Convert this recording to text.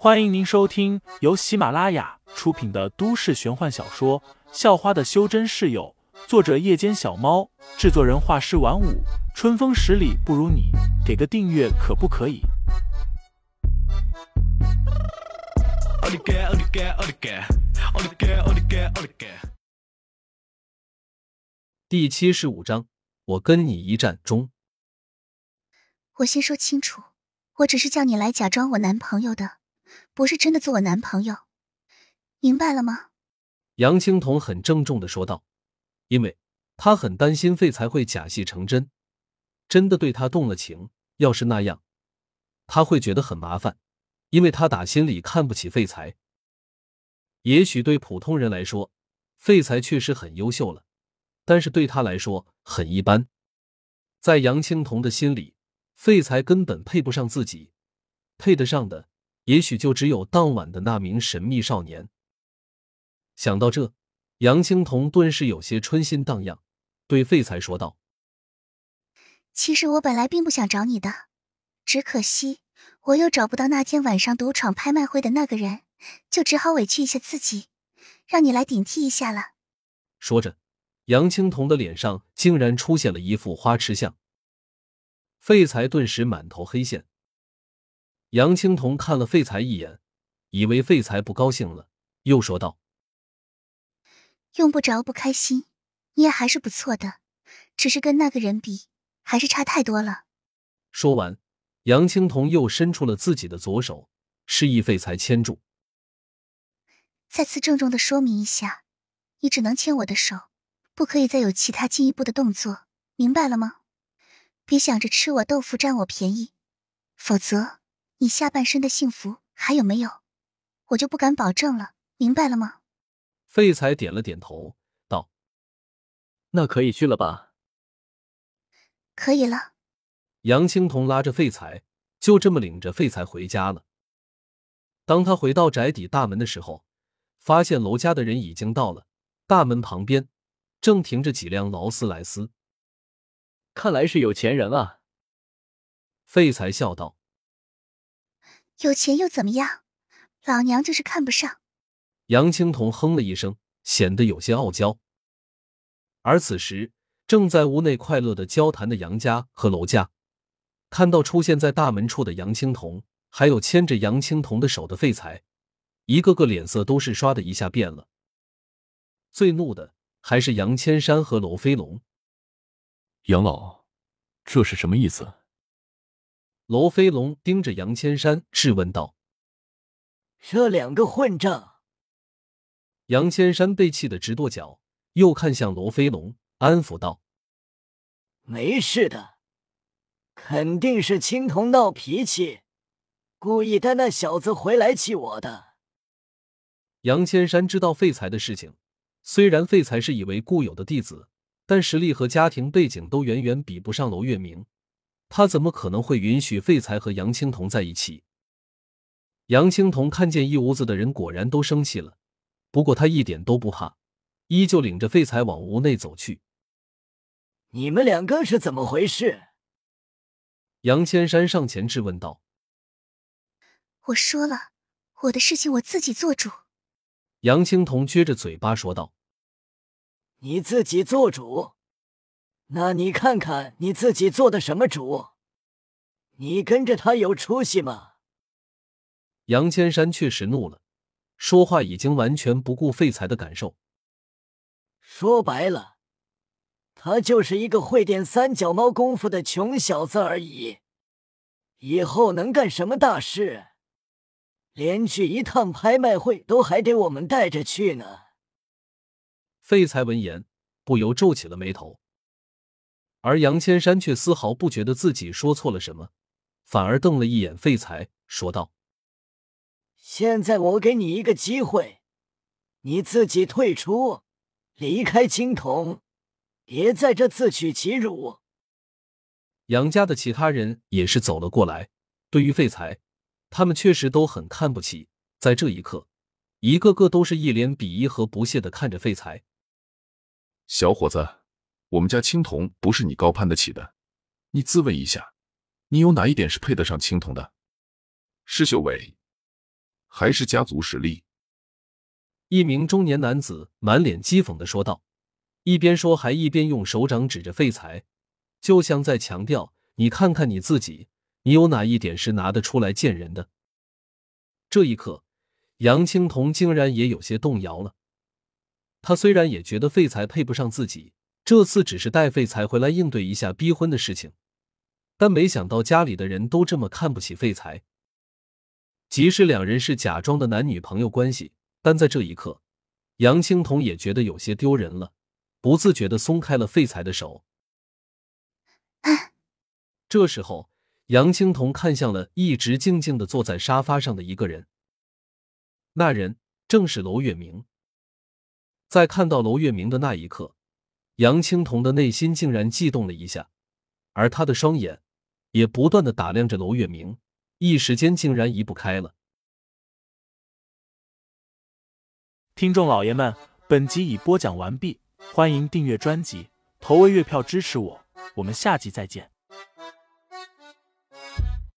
欢迎您收听由喜马拉雅出品的都市玄幻小说《校花的修真室友》，作者：夜间小猫，制作人：画师晚舞，春风十里不如你，给个订阅可不可以？第七十五章，我跟你一战中。我先说清楚，我只是叫你来假装我男朋友的。不是真的做我男朋友，明白了吗？杨青桐很郑重的说道，因为他很担心废才会假戏成真，真的对他动了情。要是那样，他会觉得很麻烦，因为他打心里看不起废材。也许对普通人来说，废材确实很优秀了，但是对他来说很一般。在杨青桐的心里，废材根本配不上自己，配得上的。也许就只有当晚的那名神秘少年。想到这，杨青铜顿时有些春心荡漾，对废材说道：“其实我本来并不想找你的，只可惜我又找不到那天晚上独闯拍卖会的那个人，就只好委屈一下自己，让你来顶替一下了。”说着，杨青铜的脸上竟然出现了一副花痴相。废材顿时满头黑线。杨青桐看了废材一眼，以为废材不高兴了，又说道：“用不着不开心，你也还是不错的，只是跟那个人比，还是差太多了。”说完，杨青铜又伸出了自己的左手，示意废材牵住。再次郑重的说明一下，你只能牵我的手，不可以再有其他进一步的动作，明白了吗？别想着吃我豆腐占我便宜，否则。你下半身的幸福还有没有？我就不敢保证了，明白了吗？废材点了点头，道：“那可以去了吧？”可以了。杨青桐拉着废材，就这么领着废材回家了。当他回到宅邸大门的时候，发现楼家的人已经到了，大门旁边正停着几辆劳斯莱斯。看来是有钱人啊。废材笑道。有钱又怎么样？老娘就是看不上。杨青铜哼了一声，显得有些傲娇。而此时正在屋内快乐的交谈的杨家和楼家，看到出现在大门处的杨青铜，还有牵着杨青铜的手的废材，一个个脸色都是唰的一下变了。最怒的还是杨千山和楼飞龙。杨老，这是什么意思？罗飞龙盯着杨千山质问道：“这两个混账！”杨千山被气得直跺脚，又看向罗飞龙，安抚道：“没事的，肯定是青铜闹脾气，故意带那小子回来气我的。”杨千山知道废材的事情，虽然废材是以为固有的弟子，但实力和家庭背景都远远比不上娄月明。他怎么可能会允许废材和杨青桐在一起？杨青桐看见一屋子的人，果然都生气了。不过他一点都不怕，依旧领着废材往屋内走去。你们两个是怎么回事？杨千山上前质问道。我说了，我的事情我自己做主。杨青铜撅着嘴巴说道。你自己做主？那你看看你自己做的什么主？你跟着他有出息吗？杨千山确实怒了，说话已经完全不顾废材的感受。说白了，他就是一个会点三脚猫功夫的穷小子而已。以后能干什么大事？连去一趟拍卖会都还得我们带着去呢。废材闻言不由皱起了眉头。而杨千山却丝毫不觉得自己说错了什么，反而瞪了一眼废材，说道：“现在我给你一个机会，你自己退出，离开青铜，别在这自取其辱。”杨家的其他人也是走了过来，对于废材，他们确实都很看不起。在这一刻，一个个都是一脸鄙夷和不屑的看着废材。小伙子。我们家青铜不是你高攀得起的，你自问一下，你有哪一点是配得上青铜的？施修伟，还是家族实力？一名中年男子满脸讥讽的说道，一边说还一边用手掌指着废材，就像在强调：“你看看你自己，你有哪一点是拿得出来见人的？”这一刻，杨青桐竟然也有些动摇了。他虽然也觉得废材配不上自己，这次只是带废材回来应对一下逼婚的事情，但没想到家里的人都这么看不起废材。即使两人是假装的男女朋友关系。但在这一刻，杨青桐也觉得有些丢人了，不自觉的松开了废材的手。这时候，杨青桐看向了一直静静的坐在沙发上的一个人，那人正是娄月明。在看到娄月明的那一刻，杨青桐的内心竟然悸动了一下，而他的双眼也不断的打量着娄月明，一时间竟然移不开了。听众老爷们，本集已播讲完毕，欢迎订阅专辑，投喂月票支持我，我们下集再见。